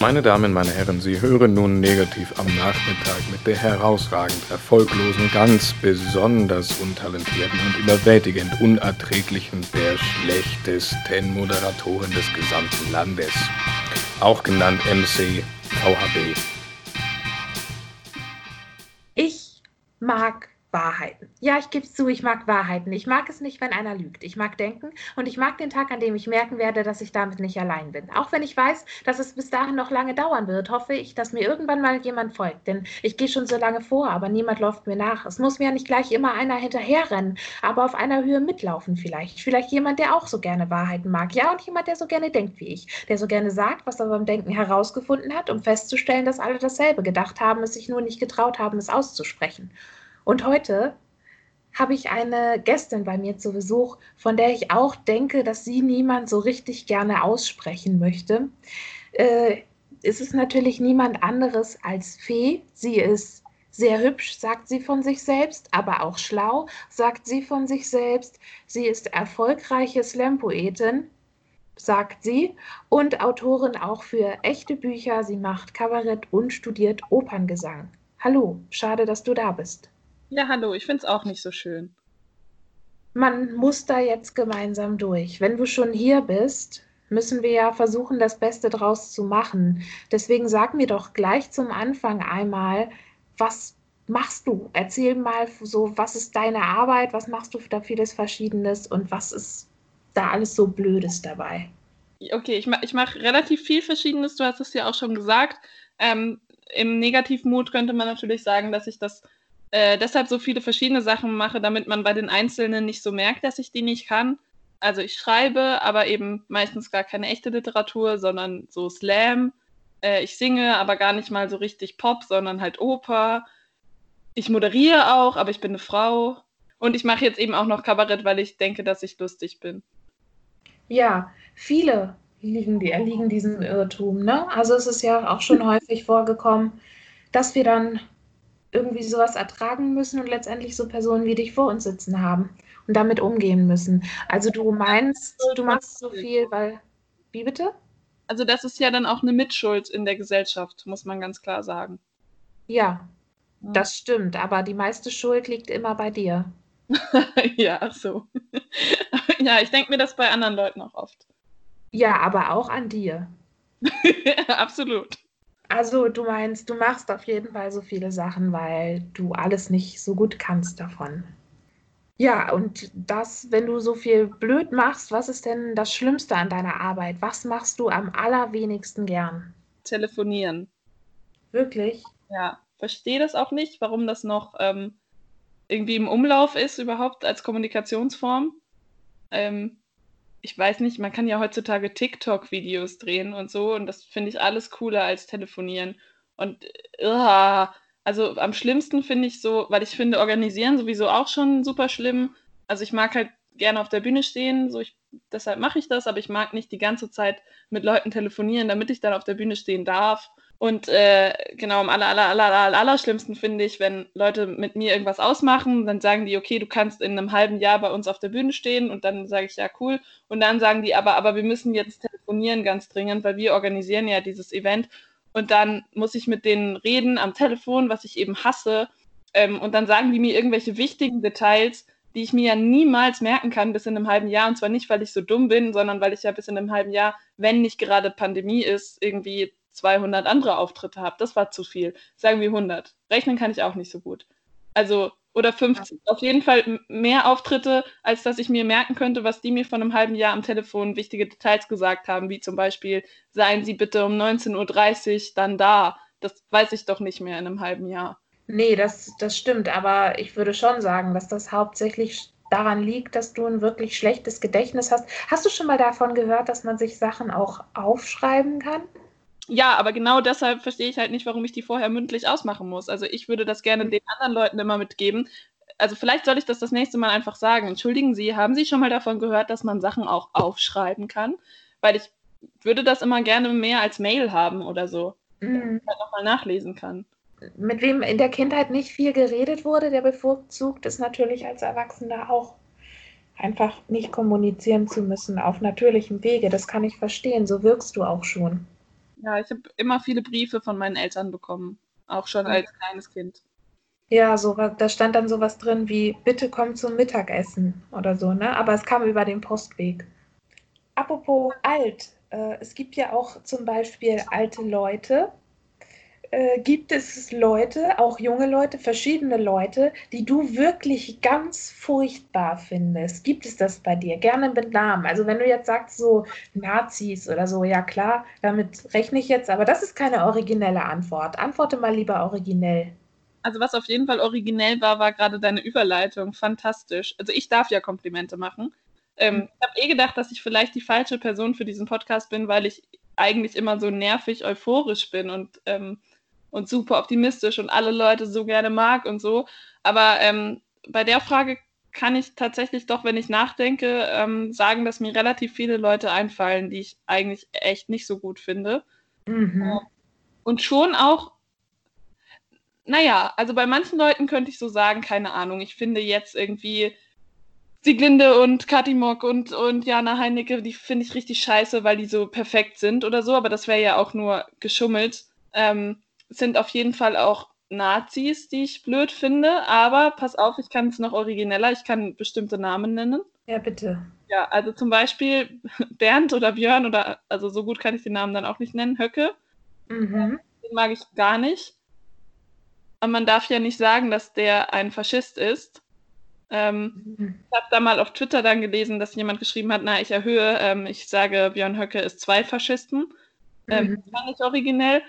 Meine Damen, meine Herren, Sie hören nun negativ am Nachmittag mit der herausragend erfolglosen, ganz besonders untalentierten und überwältigend unerträglichen, der schlechtesten Moderatorin des gesamten Landes. Auch genannt MC VHB. Ich mag Wahrheiten. Ja, ich gebe zu, ich mag Wahrheiten. Ich mag es nicht, wenn einer lügt. Ich mag denken und ich mag den Tag, an dem ich merken werde, dass ich damit nicht allein bin. Auch wenn ich weiß, dass es bis dahin noch lange dauern wird, hoffe ich, dass mir irgendwann mal jemand folgt. Denn ich gehe schon so lange vor, aber niemand läuft mir nach. Es muss mir ja nicht gleich immer einer hinterherrennen, aber auf einer Höhe mitlaufen vielleicht. Vielleicht jemand, der auch so gerne Wahrheiten mag. Ja, und jemand, der so gerne denkt wie ich. Der so gerne sagt, was er beim Denken herausgefunden hat, um festzustellen, dass alle dasselbe gedacht haben, es sich nur nicht getraut haben, es auszusprechen. Und heute habe ich eine Gästin bei mir zu Besuch, von der ich auch denke, dass sie niemand so richtig gerne aussprechen möchte. Äh, es ist natürlich niemand anderes als Fee. Sie ist sehr hübsch, sagt sie von sich selbst, aber auch schlau, sagt sie von sich selbst. Sie ist erfolgreiche Slam-Poetin, sagt sie, und Autorin auch für echte Bücher. Sie macht Kabarett und studiert Operngesang. Hallo, schade, dass du da bist. Ja, hallo, ich finde es auch nicht so schön. Man muss da jetzt gemeinsam durch. Wenn du schon hier bist, müssen wir ja versuchen, das Beste draus zu machen. Deswegen sag mir doch gleich zum Anfang einmal, was machst du? Erzähl mal so, was ist deine Arbeit, was machst du da vieles Verschiedenes und was ist da alles so Blödes dabei? Okay, ich, ma ich mache relativ viel Verschiedenes, du hast es ja auch schon gesagt. Ähm, Im Negativmut könnte man natürlich sagen, dass ich das äh, deshalb so viele verschiedene Sachen mache, damit man bei den Einzelnen nicht so merkt, dass ich die nicht kann. Also ich schreibe, aber eben meistens gar keine echte Literatur, sondern so Slam. Äh, ich singe, aber gar nicht mal so richtig Pop, sondern halt Oper. Ich moderiere auch, aber ich bin eine Frau. Und ich mache jetzt eben auch noch Kabarett, weil ich denke, dass ich lustig bin. Ja, viele liegen, die erliegen diesem Irrtum. Ne? Also es ist ja auch schon häufig vorgekommen, dass wir dann irgendwie sowas ertragen müssen und letztendlich so Personen wie dich vor uns sitzen haben und damit umgehen müssen. Also du meinst, du machst so viel, weil. Wie bitte? Also das ist ja dann auch eine Mitschuld in der Gesellschaft, muss man ganz klar sagen. Ja, ja. das stimmt, aber die meiste Schuld liegt immer bei dir. ja, ach so. ja, ich denke mir das bei anderen Leuten auch oft. Ja, aber auch an dir. Absolut. Also du meinst, du machst auf jeden Fall so viele Sachen, weil du alles nicht so gut kannst davon. Ja, und das, wenn du so viel blöd machst, was ist denn das Schlimmste an deiner Arbeit? Was machst du am allerwenigsten gern? Telefonieren. Wirklich? Ja, verstehe das auch nicht, warum das noch ähm, irgendwie im Umlauf ist, überhaupt als Kommunikationsform. Ähm, ich weiß nicht, man kann ja heutzutage TikTok-Videos drehen und so und das finde ich alles cooler als telefonieren. Und uh, also am schlimmsten finde ich so, weil ich finde organisieren sowieso auch schon super schlimm. Also ich mag halt gerne auf der Bühne stehen, so ich, deshalb mache ich das, aber ich mag nicht die ganze Zeit mit Leuten telefonieren, damit ich dann auf der Bühne stehen darf. Und äh, genau, am aller, aller, aller, aller, aller schlimmsten finde ich, wenn Leute mit mir irgendwas ausmachen, dann sagen die, okay, du kannst in einem halben Jahr bei uns auf der Bühne stehen und dann sage ich, ja, cool. Und dann sagen die, aber, aber wir müssen jetzt telefonieren ganz dringend, weil wir organisieren ja dieses Event. Und dann muss ich mit denen reden am Telefon, was ich eben hasse. Ähm, und dann sagen die mir irgendwelche wichtigen Details, die ich mir ja niemals merken kann bis in einem halben Jahr. Und zwar nicht, weil ich so dumm bin, sondern weil ich ja bis in einem halben Jahr, wenn nicht gerade Pandemie ist, irgendwie 200 andere Auftritte habe. Das war zu viel. Sagen wir 100. Rechnen kann ich auch nicht so gut. Also, oder 50. Ja. Auf jeden Fall mehr Auftritte, als dass ich mir merken könnte, was die mir von einem halben Jahr am Telefon wichtige Details gesagt haben, wie zum Beispiel, seien Sie bitte um 19.30 Uhr dann da. Das weiß ich doch nicht mehr in einem halben Jahr. Nee, das, das stimmt. Aber ich würde schon sagen, dass das hauptsächlich daran liegt, dass du ein wirklich schlechtes Gedächtnis hast. Hast du schon mal davon gehört, dass man sich Sachen auch aufschreiben kann? Ja, aber genau deshalb verstehe ich halt nicht, warum ich die vorher mündlich ausmachen muss. Also ich würde das gerne mhm. den anderen Leuten immer mitgeben. Also vielleicht soll ich das das nächste Mal einfach sagen. Entschuldigen Sie, haben Sie schon mal davon gehört, dass man Sachen auch aufschreiben kann? Weil ich würde das immer gerne mehr als Mail haben oder so, mhm. damit man halt nochmal nachlesen kann. Mit wem in der Kindheit nicht viel geredet wurde, der bevorzugt ist natürlich als Erwachsener auch einfach nicht kommunizieren zu müssen auf natürlichem Wege. Das kann ich verstehen. So wirkst du auch schon. Ja, ich habe immer viele Briefe von meinen Eltern bekommen, auch schon als kleines Kind. Ja, so, da stand dann sowas drin wie, bitte komm zum Mittagessen oder so, ne? Aber es kam über den Postweg. Apropos alt, äh, es gibt ja auch zum Beispiel alte Leute, äh, gibt es Leute, auch junge Leute, verschiedene Leute, die du wirklich ganz furchtbar findest? Gibt es das bei dir? Gerne mit Namen. Also wenn du jetzt sagst so Nazis oder so, ja klar, damit rechne ich jetzt, aber das ist keine originelle Antwort. Antworte mal lieber originell. Also was auf jeden Fall originell war, war gerade deine Überleitung. Fantastisch. Also ich darf ja Komplimente machen. Ähm, mhm. Ich habe eh gedacht, dass ich vielleicht die falsche Person für diesen Podcast bin, weil ich eigentlich immer so nervig euphorisch bin und ähm, und super optimistisch und alle Leute so gerne mag und so. Aber ähm, bei der Frage kann ich tatsächlich doch, wenn ich nachdenke, ähm, sagen, dass mir relativ viele Leute einfallen, die ich eigentlich echt nicht so gut finde. Mhm. Und schon auch, naja, also bei manchen Leuten könnte ich so sagen, keine Ahnung, ich finde jetzt irgendwie Sieglinde und Kati Mock und, und Jana Heinecke, die finde ich richtig scheiße, weil die so perfekt sind oder so, aber das wäre ja auch nur geschummelt. Ähm, sind auf jeden Fall auch Nazis, die ich blöd finde, aber pass auf, ich kann es noch origineller, ich kann bestimmte Namen nennen. Ja, bitte. Ja, also zum Beispiel Bernd oder Björn oder, also so gut kann ich den Namen dann auch nicht nennen, Höcke. Mhm. Den mag ich gar nicht. Aber man darf ja nicht sagen, dass der ein Faschist ist. Ähm, mhm. Ich habe da mal auf Twitter dann gelesen, dass jemand geschrieben hat, na, ich erhöhe, ähm, ich sage, Björn Höcke ist zwei Faschisten. Ähm, mhm. Das nicht originell.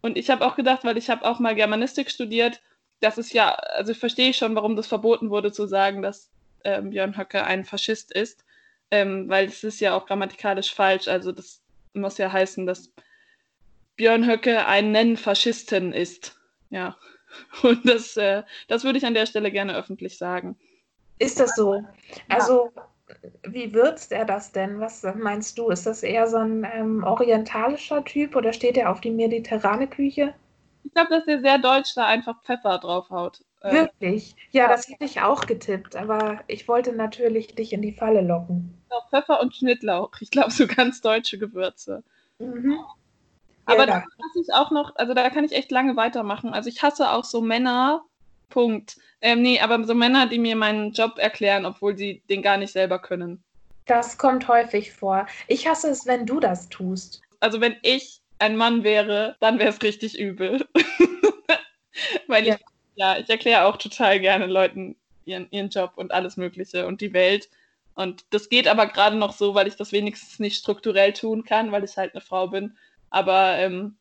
Und ich habe auch gedacht, weil ich habe auch mal Germanistik studiert, das ist ja, also verstehe ich schon, warum das verboten wurde zu sagen, dass ähm, Björn Höcke ein Faschist ist, ähm, weil es ist ja auch grammatikalisch falsch. Also das muss ja heißen, dass Björn Höcke ein Nennfaschisten ist. Ja. Und das, äh, das würde ich an der Stelle gerne öffentlich sagen. Ist das so? Also ja wie würzt er das denn? Was meinst du? Ist das eher so ein ähm, orientalischer Typ oder steht er auf die mediterrane Küche? Ich glaube, dass er sehr deutsch da einfach Pfeffer draufhaut. Äh, Wirklich? Ja, ja, das hätte ich auch getippt, aber ich wollte natürlich dich in die Falle locken. Pfeffer und Schnittlauch. Ich glaube, so ganz deutsche Gewürze. Mhm. Aber ja, da hasse ich auch noch, also da kann ich echt lange weitermachen. Also ich hasse auch so Männer, Punkt. Ähm, nee, aber so Männer, die mir meinen Job erklären, obwohl sie den gar nicht selber können. Das kommt häufig vor. Ich hasse es, wenn du das tust. Also wenn ich ein Mann wäre, dann wäre es richtig übel. Weil ja. ich, ja, ich erkläre auch total gerne Leuten ihren, ihren Job und alles Mögliche und die Welt. Und das geht aber gerade noch so, weil ich das wenigstens nicht strukturell tun kann, weil ich halt eine Frau bin. Aber ähm,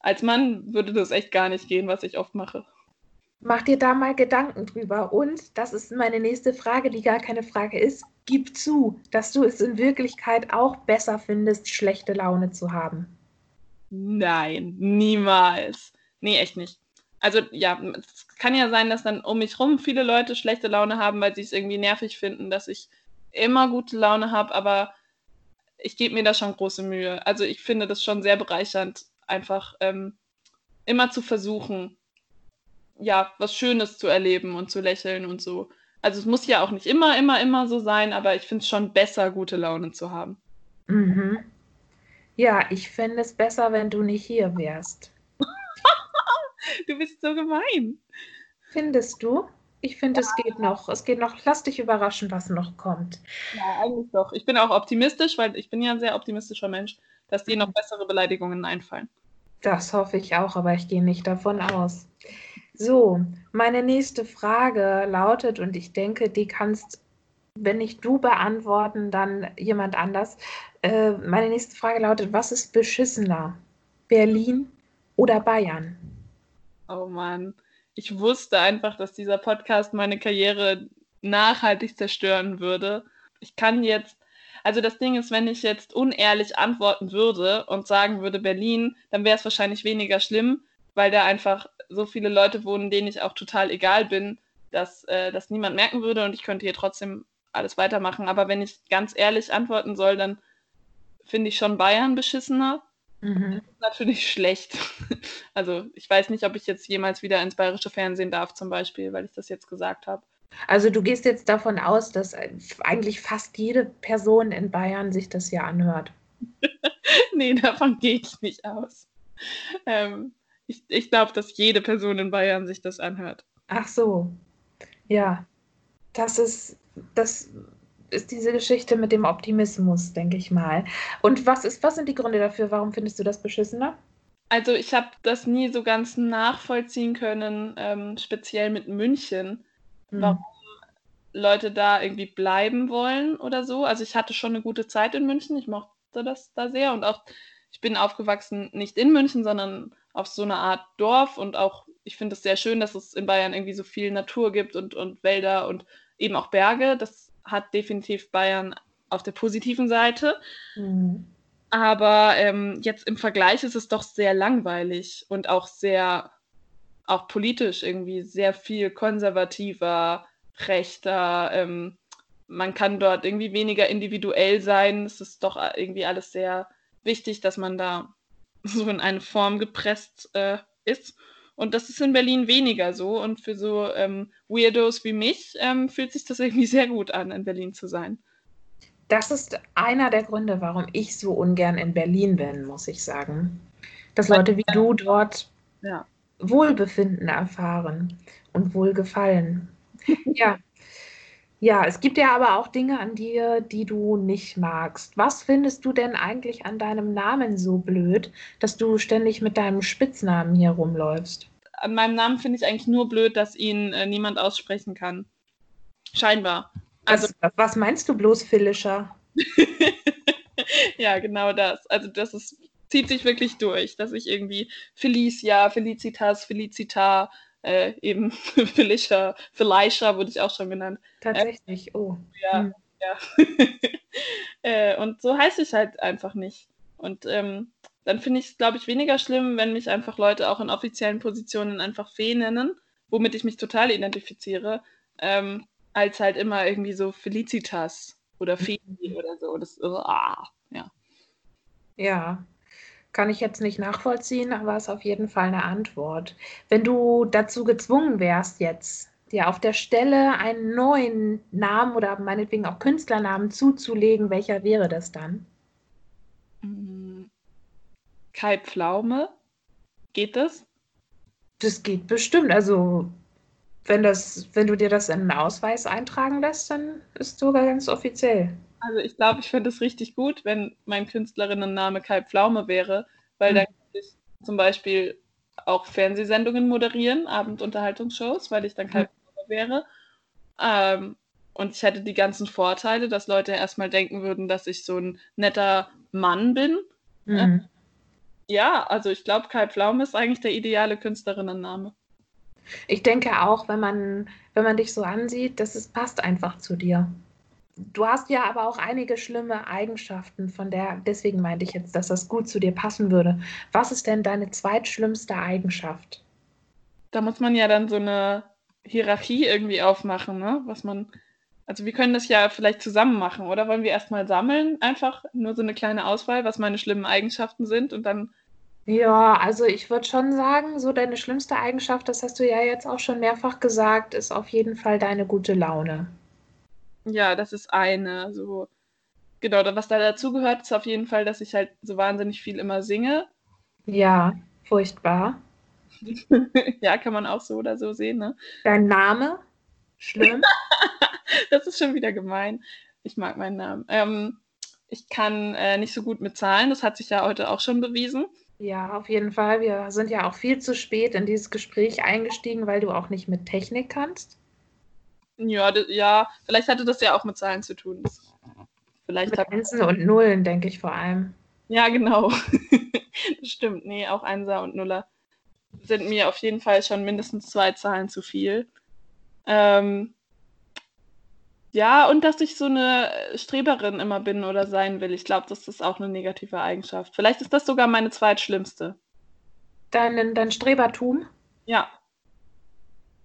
als Mann würde das echt gar nicht gehen, was ich oft mache. Mach dir da mal Gedanken drüber. Und, das ist meine nächste Frage, die gar keine Frage ist, gib zu, dass du es in Wirklichkeit auch besser findest, schlechte Laune zu haben. Nein, niemals. Nee, echt nicht. Also ja, es kann ja sein, dass dann um mich rum viele Leute schlechte Laune haben, weil sie es irgendwie nervig finden, dass ich immer gute Laune habe, aber ich gebe mir da schon große Mühe. Also ich finde das schon sehr bereichernd, einfach ähm, immer zu versuchen, ja, was Schönes zu erleben und zu lächeln und so. Also es muss ja auch nicht immer, immer, immer so sein, aber ich finde es schon besser, gute Laune zu haben. Mhm. Ja, ich fände es besser, wenn du nicht hier wärst. du bist so gemein. Findest du? Ich finde, ja. es geht noch. Es geht noch. Lass dich überraschen, was noch kommt. Ja, eigentlich doch. Ich bin auch optimistisch, weil ich bin ja ein sehr optimistischer Mensch, dass dir noch mhm. bessere Beleidigungen einfallen. Das hoffe ich auch, aber ich gehe nicht davon aus. So, meine nächste Frage lautet, und ich denke, die kannst, wenn nicht du beantworten, dann jemand anders. Äh, meine nächste Frage lautet, was ist beschissener? Berlin oder Bayern? Oh Mann, ich wusste einfach, dass dieser Podcast meine Karriere nachhaltig zerstören würde. Ich kann jetzt, also das Ding ist, wenn ich jetzt unehrlich antworten würde und sagen würde Berlin, dann wäre es wahrscheinlich weniger schlimm, weil da einfach so viele Leute wohnen, denen ich auch total egal bin, dass äh, das niemand merken würde und ich könnte hier trotzdem alles weitermachen. Aber wenn ich ganz ehrlich antworten soll, dann finde ich schon Bayern beschissener. Mhm. Das ist natürlich schlecht. Also ich weiß nicht, ob ich jetzt jemals wieder ins bayerische Fernsehen darf, zum Beispiel, weil ich das jetzt gesagt habe. Also du gehst jetzt davon aus, dass eigentlich fast jede Person in Bayern sich das hier anhört. nee, davon gehe ich nicht aus. Ähm, ich ich glaube, dass jede Person in Bayern sich das anhört. Ach so. Ja. Das ist, das ist diese Geschichte mit dem Optimismus, denke ich mal. Und was ist, was sind die Gründe dafür? Warum findest du das beschissener? Also ich habe das nie so ganz nachvollziehen können, ähm, speziell mit München, Hm. warum Leute da irgendwie bleiben wollen oder so. Also ich hatte schon eine gute Zeit in München, ich mochte das da sehr und auch ich bin aufgewachsen nicht in München, sondern auf so einer Art Dorf und auch ich finde es sehr schön, dass es in Bayern irgendwie so viel Natur gibt und, und Wälder und eben auch Berge. Das hat definitiv Bayern auf der positiven Seite. Hm. Aber ähm, jetzt im Vergleich ist es doch sehr langweilig und auch sehr, auch politisch irgendwie sehr viel konservativer, rechter. Ähm, man kann dort irgendwie weniger individuell sein. Es ist doch irgendwie alles sehr wichtig, dass man da so in eine Form gepresst äh, ist. Und das ist in Berlin weniger so. Und für so ähm, Weirdos wie mich ähm, fühlt sich das irgendwie sehr gut an, in Berlin zu sein. Das ist einer der Gründe, warum ich so ungern in Berlin bin, muss ich sagen. Dass Leute wie du dort Ja. Wohlbefinden erfahren und Wohlgefallen. Ja. Ja, es gibt ja aber auch Dinge an dir, die du nicht magst. Was findest du denn eigentlich an deinem Namen so blöd, dass du ständig mit deinem Spitznamen hier rumläufst? An meinem Namen finde ich eigentlich nur blöd, dass ihn äh, niemand aussprechen kann. Scheinbar. Also, Was, was meinst du bloß, Philischer? ja, genau das. Also, das ist, zieht sich wirklich durch, dass ich irgendwie Felicia, Felicitas, Felicita, äh, eben Felicia, Felicia wurde ich auch schon genannt. Tatsächlich, oh. Ja, Hm. ja. äh, und so heiße ich halt einfach nicht. Und ähm, dann finde ich es, glaube ich, weniger schlimm, wenn mich einfach Leute auch in offiziellen Positionen einfach Fee nennen, womit ich mich total identifiziere, ähm, als halt immer irgendwie so Felicitas oder Fee oder so. Das, ah, ja. Ja, kann ich jetzt nicht nachvollziehen, aber ist auf jeden Fall eine Antwort. Wenn du dazu gezwungen wärst, jetzt dir auf der Stelle einen neuen Namen oder meinetwegen auch Künstlernamen zuzulegen, welcher wäre das dann? Mm, Kai Pflaume, geht das? Das geht bestimmt. Also, wenn das, wenn du dir das in einen Ausweis eintragen lässt, dann ist sogar ganz offiziell. Also ich glaube, ich fände es richtig gut, wenn mein Künstlerinnenname Kai Pflaume wäre, weil Hm. dann könnte ich zum Beispiel auch Fernsehsendungen moderieren, Abendunterhaltungsshows, weil ich dann Kai Hm. Pflaume wäre. Ähm, und ich hätte die ganzen Vorteile, dass Leute erstmal denken würden, dass ich so ein netter Mann bin. Mhm. Ja, also ich glaube, Kai Pflaume ist eigentlich der ideale Künstlerinnenname. Ich denke auch, wenn man, wenn man dich so ansieht, das ist, passt einfach zu dir. Du hast ja aber auch einige schlimme Eigenschaften, von der, deswegen meinte ich jetzt, dass das gut zu dir passen würde. Was ist denn deine zweitschlimmste Eigenschaft? Da muss man ja dann so eine Hierarchie irgendwie aufmachen, ne? Was man. Also wir können das ja vielleicht zusammen machen, oder wollen wir erstmal sammeln? Einfach nur so eine kleine Auswahl, was meine schlimmen Eigenschaften sind und dann. Ja, also ich würde schon sagen, so deine schlimmste Eigenschaft, das hast du ja jetzt auch schon mehrfach gesagt, ist auf jeden Fall deine gute Laune. Ja, das ist eine. So. Genau, was da dazugehört, ist auf jeden Fall, dass ich halt so wahnsinnig viel immer singe. Ja, furchtbar. ja, kann man auch so oder so sehen, ne? Dein Name? Schlimm. Das ist schon wieder gemein. Ich mag meinen Namen. Ähm, ich kann äh, nicht so gut mit Zahlen, das hat sich ja heute auch schon bewiesen. Ja, auf jeden Fall. Wir sind ja auch viel zu spät in dieses Gespräch eingestiegen, weil du auch nicht mit Technik kannst. Ja, ja, vielleicht hatte das ja auch mit Zahlen zu tun. Vielleicht Mit Einsen und Nullen, denke ich vor allem. ja, genau. das stimmt. Nee, auch Einser und Nuller sind mir auf jeden Fall schon mindestens zwei Zahlen zu viel. Ähm, ja, und dass ich so eine Streberin immer bin oder sein will. Ich glaube, das ist auch eine negative Eigenschaft. Vielleicht ist das sogar meine zweitschlimmste. Dein, dein Strebertum? Ja,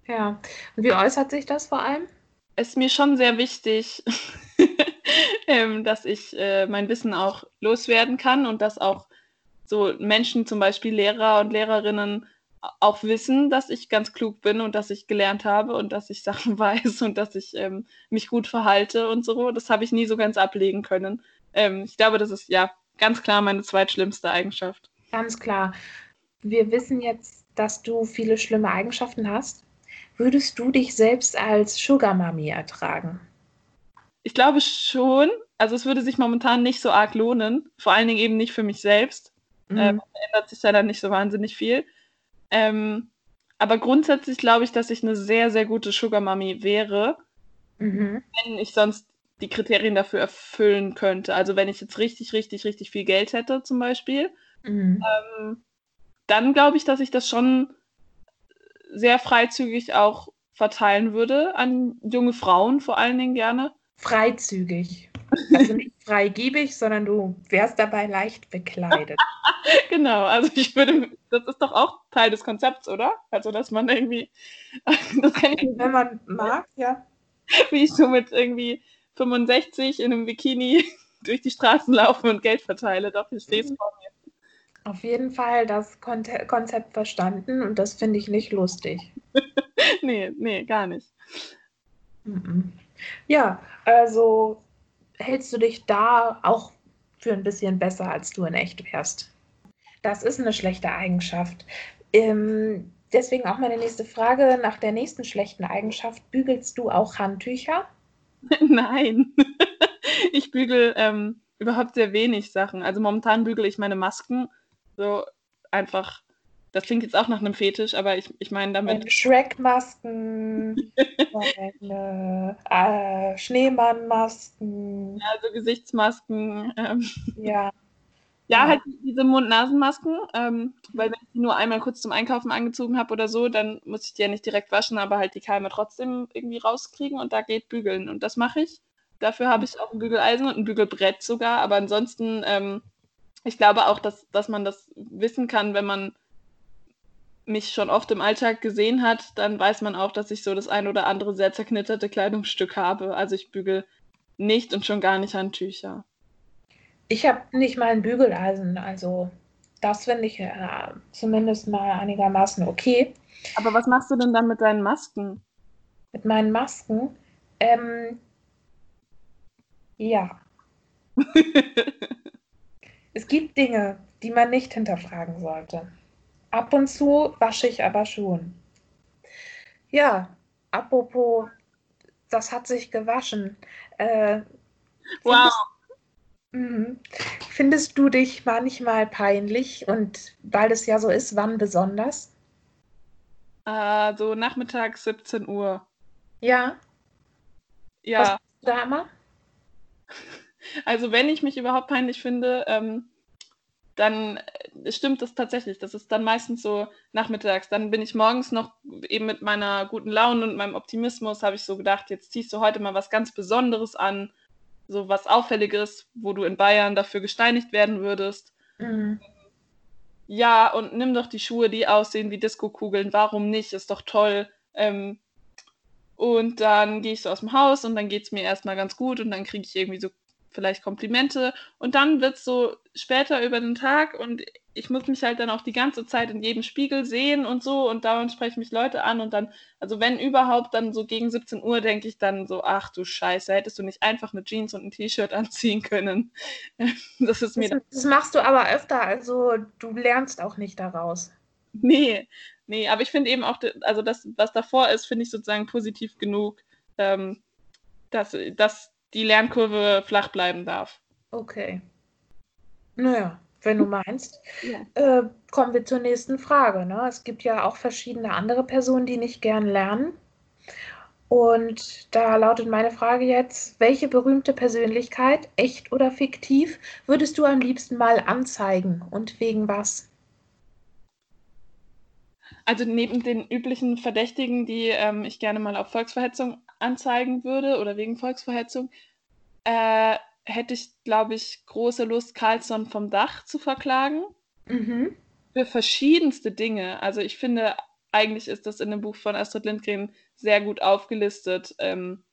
Ja. Und wie äußert sich das vor allem? es ist mir schon sehr wichtig, ähm, dass ich äh, mein Wissen auch loswerden kann und dass auch so Menschen, zum Beispiel Lehrer und Lehrerinnen, auch wissen, dass ich ganz klug bin und dass ich gelernt habe und dass ich Sachen weiß und dass ich ähm, mich gut verhalte und so. Das habe ich nie so ganz ablegen können. Ähm, ich glaube, das ist ja ganz klar meine zweitschlimmste Eigenschaft. Ganz klar. Wir wissen jetzt, dass du viele schlimme Eigenschaften hast. Würdest du dich selbst als Sugar Mami ertragen? Ich glaube schon. Also es würde sich momentan nicht so arg lohnen. Vor allen Dingen eben nicht für mich selbst. Mhm. Ähm, ändert sich ja dann nicht so wahnsinnig viel. Ähm, aber grundsätzlich glaube ich, dass ich eine sehr, sehr gute Sugar Mami wäre, mhm. wenn ich sonst die Kriterien dafür erfüllen könnte. Also wenn ich jetzt richtig, richtig, richtig viel Geld hätte zum Beispiel, mhm. ähm, dann glaube ich, dass ich das schon sehr freizügig auch verteilen würde an junge Frauen vor allen Dingen gerne. Freizügig. Also nicht freigebig, sondern du wärst dabei leicht bekleidet. genau, also ich würde, das ist doch auch Teil des Konzepts, oder? Also, dass man irgendwie, das kann ich Wenn man mag, ja. Wie ich so mit irgendwie 65 in einem Bikini durch die Straßen laufe und Geld verteile. Doch, ich stehe es vor mir. Auf jeden Fall das Konzept verstanden und das finde ich nicht lustig. nee, nee, gar nicht. Ja, also hältst du dich da auch für ein bisschen besser, als du in echt wärst. Das ist eine schlechte Eigenschaft. Ähm, deswegen auch meine nächste Frage nach der nächsten schlechten Eigenschaft. Bügelst du auch Handtücher? Nein, ich bügel ähm, überhaupt sehr wenig Sachen. Also momentan bügele ich meine Masken so einfach. Das klingt jetzt auch nach einem Fetisch, aber ich, ich meine damit. Shrek-Masken, äh, Schneemann-Masken. Ja, so Gesichtsmasken. Ähm. Ja. Ja, halt diese Mund-Nasen-Masken, ähm, weil wenn ich die nur einmal kurz zum Einkaufen angezogen habe oder so, dann muss ich die ja nicht direkt waschen, aber halt die Keime trotzdem irgendwie rauskriegen und da geht bügeln. Und das mache ich. Dafür habe ich auch ein Bügeleisen und ein Bügelbrett sogar, aber ansonsten, ähm, ich glaube auch, dass, dass man das wissen kann, wenn man mich schon oft im Alltag gesehen hat, dann weiß man auch, dass ich so das ein oder andere sehr zerknitterte Kleidungsstück habe. Also ich bügel nicht und schon gar nicht Handtücher. Ich habe nicht mal ein Bügeleisen, also das finde ich äh, zumindest mal einigermaßen okay. Aber was machst du denn dann mit deinen Masken? Mit meinen Masken? Ähm, ja. es gibt Dinge, die man nicht hinterfragen sollte. Ab und zu wasche ich aber schon. Ja, apropos, das hat sich gewaschen. Äh, wow. Mhm. Findest du dich manchmal peinlich und weil es ja so ist, wann besonders? Äh, so nachmittags 17 Uhr. Ja. Ja. Was da immer? Also wenn ich mich überhaupt peinlich finde, ähm, dann stimmt das tatsächlich. Das ist dann meistens so nachmittags. Dann bin ich morgens noch eben mit meiner guten Laune und meinem Optimismus, habe ich so gedacht, jetzt ziehst du heute mal was ganz Besonderes an so was Auffälliges, wo du in Bayern dafür gesteinigt werden würdest. Mhm. Ja, und nimm doch die Schuhe, die aussehen wie Disco-Kugeln. Warum nicht? Ist doch toll. Ähm, und dann gehe ich so aus dem Haus und dann geht es mir erstmal ganz gut und dann kriege ich irgendwie so vielleicht Komplimente und dann wird es so später über den Tag und ich muss mich halt dann auch die ganze Zeit in jedem Spiegel sehen und so und dauernd sprechen mich Leute an und dann, also wenn überhaupt, dann so gegen 17 Uhr denke ich dann so, ach du Scheiße, hättest du nicht einfach eine Jeans und ein T-Shirt anziehen können. Das ist mir. Das, das machst du aber öfter, also du lernst auch nicht daraus. Nee, nee, aber ich finde eben auch, also das, was davor ist, finde ich sozusagen positiv genug, ähm, dass, dass die Lernkurve flach bleiben darf. Okay. Naja, wenn du meinst. Ja. Äh, kommen wir zur nächsten Frage. Ne? Es gibt ja auch verschiedene andere Personen, die nicht gern lernen. Und da lautet meine Frage jetzt, welche berühmte Persönlichkeit, echt oder fiktiv, würdest du am liebsten mal anzeigen und wegen was? Also neben den üblichen Verdächtigen, die ähm, ich gerne mal auf Volksverhetzung anzeigen würde oder wegen Volksverhetzung, äh, hätte ich, glaube ich, große Lust, Carlsson vom Dach zu verklagen. Mhm. Für verschiedenste Dinge. Also ich finde, eigentlich ist das in dem Buch von Astrid Lindgren sehr gut aufgelistet, ähm,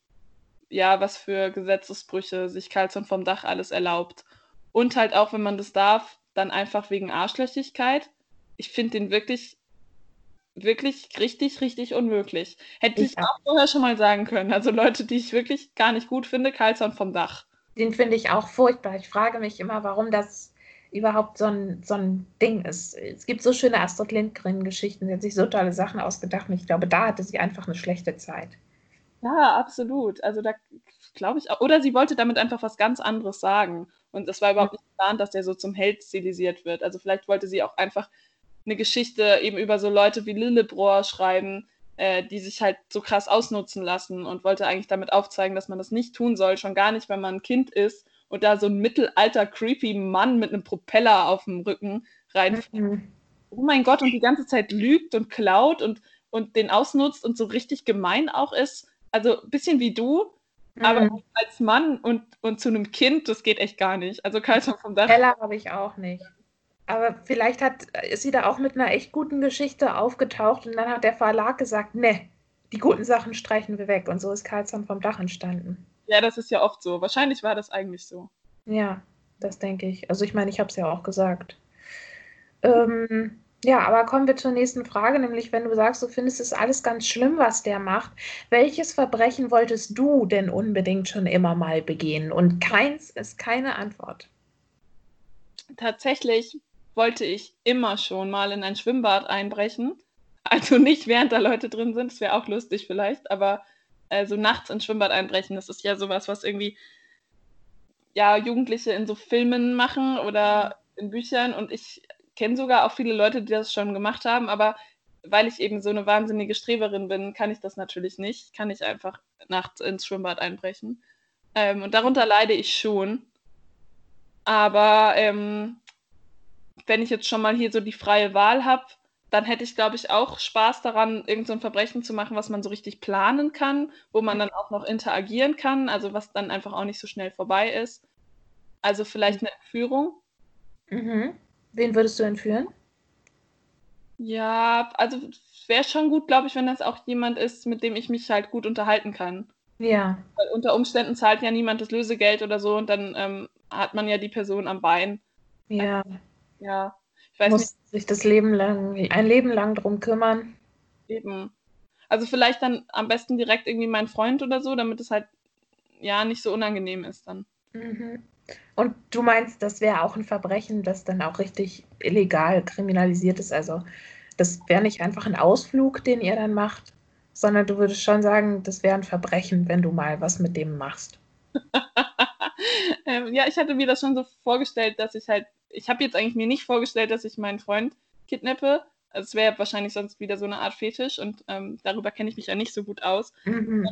ja, was für Gesetzesbrüche sich Carlsson vom Dach alles erlaubt. Und halt auch, wenn man das darf, dann einfach wegen Arschlöchigkeit. Ich finde den wirklich, wirklich richtig, richtig unmöglich. Hätte ich, ich auch vorher schon mal sagen können. Also Leute, die ich wirklich gar nicht gut finde, Carlsson vom Dach. Den finde ich auch furchtbar. Ich frage mich immer, warum das überhaupt so ein, so ein Ding ist. Es gibt so schöne Astrid Lindgren-Geschichten, sie hat sich so tolle Sachen ausgedacht und ich glaube, da hatte sie einfach eine schlechte Zeit. Ja, absolut. Also da glaube ich auch. Oder sie wollte damit einfach was ganz anderes sagen. Und es war überhaupt nicht geplant, dass der so zum Held stilisiert wird. Also vielleicht wollte sie auch einfach eine Geschichte eben über so Leute wie Lillebrohr schreiben, äh, die sich halt so krass ausnutzen lassen und wollte eigentlich damit aufzeigen, dass man das nicht tun soll, schon gar nicht, wenn man ein Kind ist und da so ein mittelalter creepy Mann mit einem Propeller auf dem Rücken reinfällt. Mhm. Oh mein Gott, und die ganze Zeit lügt und klaut und, und den ausnutzt und so richtig gemein auch ist. Also ein bisschen wie du, mhm. aber als Mann und, und zu einem Kind, das geht echt gar nicht. Also Kaiser vom Dach. Propeller habe ich auch nicht. Aber vielleicht hat, ist sie da auch mit einer echt guten Geschichte aufgetaucht und dann hat der Verlag gesagt, ne, die guten Sachen streichen wir weg. Und so ist Karlsson vom Dach entstanden. Ja, das ist ja oft so. Wahrscheinlich war das eigentlich so. Ja, das denke ich. Also ich meine, ich habe es ja auch gesagt. Ähm, ja, aber kommen wir zur nächsten Frage, nämlich wenn du sagst, du findest es alles ganz schlimm, was der macht, welches Verbrechen wolltest du denn unbedingt schon immer mal begehen? Und keins ist keine Antwort. Tatsächlich wollte ich immer schon mal in ein Schwimmbad einbrechen. Also nicht während da Leute drin sind, das wäre auch lustig vielleicht, aber also nachts ins Schwimmbad einbrechen, das ist ja sowas, was irgendwie ja Jugendliche in so Filmen machen oder in Büchern und ich kenne sogar auch viele Leute, die das schon gemacht haben, aber weil ich eben so eine wahnsinnige Streberin bin, kann ich das natürlich nicht. Kann ich einfach nachts ins Schwimmbad einbrechen. Ähm, und darunter leide ich schon. Aber ähm, wenn ich jetzt schon mal hier so die freie Wahl habe, dann hätte ich, glaube ich, auch Spaß daran, irgendein so Verbrechen zu machen, was man so richtig planen kann, wo man dann auch noch interagieren kann, also was dann einfach auch nicht so schnell vorbei ist. Also vielleicht eine Entführung. Mhm. Wen würdest du entführen? Ja, also wäre schon gut, glaube ich, wenn das auch jemand ist, mit dem ich mich halt gut unterhalten kann. Ja. Weil unter Umständen zahlt ja niemand das Lösegeld oder so und dann ähm, hat man ja die Person am Bein. Ja. Ja. Ich weiß Muss nicht. sich das Leben lang, ein Leben lang drum kümmern. Eben. Also vielleicht dann am besten direkt irgendwie mein Freund oder so, damit es halt ja nicht so unangenehm ist dann. Mhm. Und du meinst, das wäre auch ein Verbrechen, das dann auch richtig illegal kriminalisiert ist. Also das wäre nicht einfach ein Ausflug, den ihr dann macht, sondern du würdest schon sagen, das wäre ein Verbrechen, wenn du mal was mit dem machst. ähm, ja, ich hatte mir das schon so vorgestellt, dass ich halt, ich habe jetzt eigentlich mir nicht vorgestellt, dass ich meinen Freund kidnappe. Also es wäre wahrscheinlich sonst wieder so eine Art Fetisch und ähm, darüber kenne ich mich ja nicht so gut aus. Mhm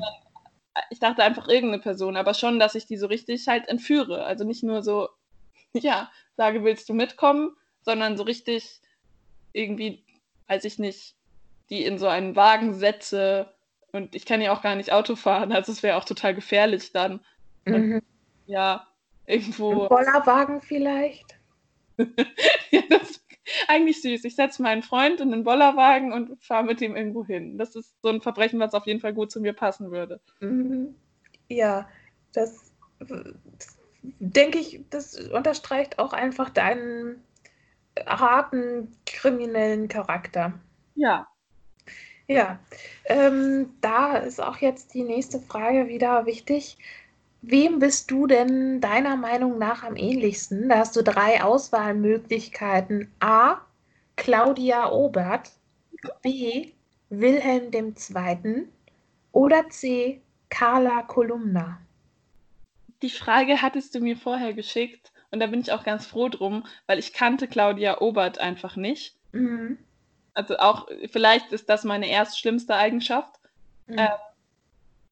ich dachte einfach irgendeine Person, aber schon, dass ich die so richtig halt entführe. Also nicht nur so, ja, sage, willst du mitkommen, sondern so richtig irgendwie, weiß ich nicht, die in so einen Wagen setze. Und ich kann ja auch gar nicht Auto fahren, also es wäre auch total gefährlich dann. Mhm. Und, ja, irgendwo. Ein Bollerwagen vielleicht? ja, das eigentlich süß. Ich setze meinen Freund in den Bollerwagen und fahre mit ihm irgendwo hin. Das ist so ein Verbrechen, was auf jeden Fall gut zu mir passen würde. Mhm. Ja, das denke ich, das unterstreicht auch einfach deinen harten kriminellen Charakter. Ja. Ja, ähm, da ist auch jetzt die nächste Frage wieder wichtig. Wem bist du denn deiner Meinung nach am ähnlichsten? Da hast du drei Auswahlmöglichkeiten. A. Claudia Obert. B. Wilhelm II. Oder C. Carla Kolumna. Die Frage hattest du mir vorher geschickt und da bin ich auch ganz froh drum, weil ich kannte Claudia Obert einfach nicht. Mhm. Also auch, vielleicht ist das meine erst schlimmste Eigenschaft. Mhm. Ähm,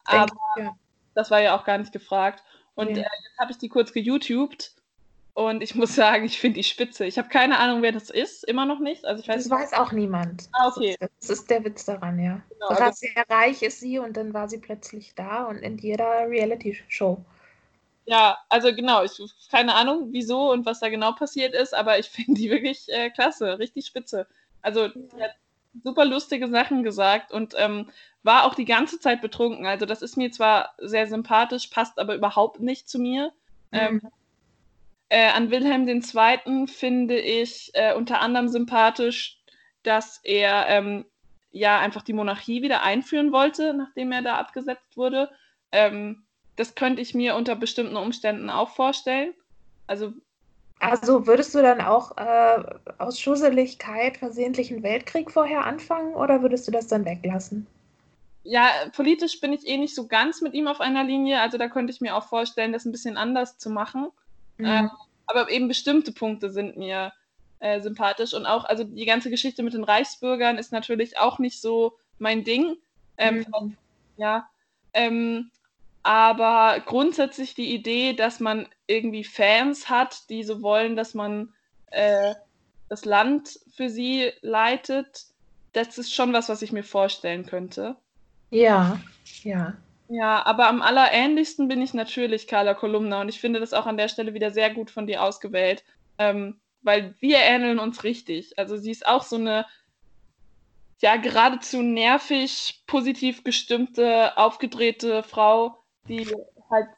aber ja. Das war ja auch gar nicht gefragt. Und ja. äh, jetzt habe ich die kurz geYouTubed und ich muss sagen, ich finde die spitze. Ich habe keine Ahnung, wer das ist, immer noch nicht. Also ich weiß das weiß auch niemand. Ah, okay. Das ist der Witz daran, ja. Genau, so also sehr reich ist sie und dann war sie plötzlich da und in jeder Reality-Show. Ja, also genau, ich keine Ahnung, wieso und was da genau passiert ist, aber ich finde die wirklich äh, klasse, richtig spitze. Also die hat super lustige Sachen gesagt und ähm, war auch die ganze Zeit betrunken. Also das ist mir zwar sehr sympathisch, passt aber überhaupt nicht zu mir. Mhm. Ähm, äh, an Wilhelm II. finde ich äh, unter anderem sympathisch, dass er ähm, ja einfach die Monarchie wieder einführen wollte, nachdem er da abgesetzt wurde. Ähm, das könnte ich mir unter bestimmten Umständen auch vorstellen. Also Also würdest du dann auch äh, aus Schusseligkeit versehentlich einen Weltkrieg vorher anfangen oder würdest du das dann weglassen? Ja, politisch bin ich eh nicht so ganz mit ihm auf einer Linie. Also da könnte ich mir auch vorstellen, das ein bisschen anders zu machen. Mhm. Ähm, aber eben bestimmte Punkte sind mir äh, sympathisch. Und auch, also die ganze Geschichte mit den Reichsbürgern ist natürlich auch nicht so mein Ding. Ähm, mhm. Ja. Ähm, aber grundsätzlich die Idee, dass man irgendwie Fans hat, die so wollen, dass man äh, das Land für sie leitet, das ist schon was, was ich mir vorstellen könnte. Ja, ja. Ja, aber am allerähnlichsten bin ich natürlich Carla Kolumna und ich finde das auch an der Stelle wieder sehr gut von dir ausgewählt, ähm, weil wir ähneln uns richtig. Also sie ist auch so eine ja geradezu nervig, positiv gestimmte, aufgedrehte Frau, die halt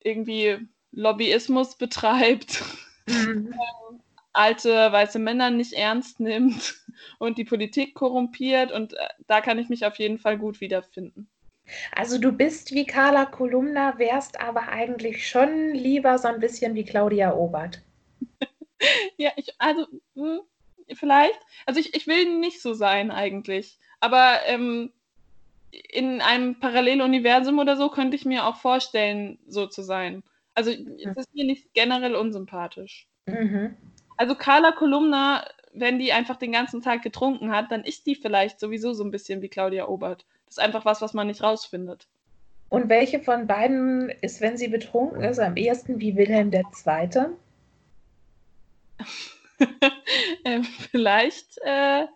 irgendwie Lobbyismus betreibt, mhm. alte weiße Männer nicht ernst nimmt und die Politik korrumpiert. Und äh, da kann ich mich auf jeden Fall gut wiederfinden. Also du bist wie Carla Kolumna, wärst aber eigentlich schon lieber so ein bisschen wie Claudia Obert. ja, ich, also hm, vielleicht. Also ich, ich will nicht so sein eigentlich. Aber ähm, in einem Paralleluniversum oder so könnte ich mir auch vorstellen, so zu sein. Also es ist mir nicht generell unsympathisch. Mhm. Also Carla Kolumna, wenn die einfach den ganzen Tag getrunken hat, dann ist die vielleicht sowieso so ein bisschen wie Claudia Obert. Das ist einfach was, was man nicht rausfindet. Und welche von beiden ist, wenn sie betrunken ist, am ehesten wie Wilhelm II.? ähm, vielleicht äh,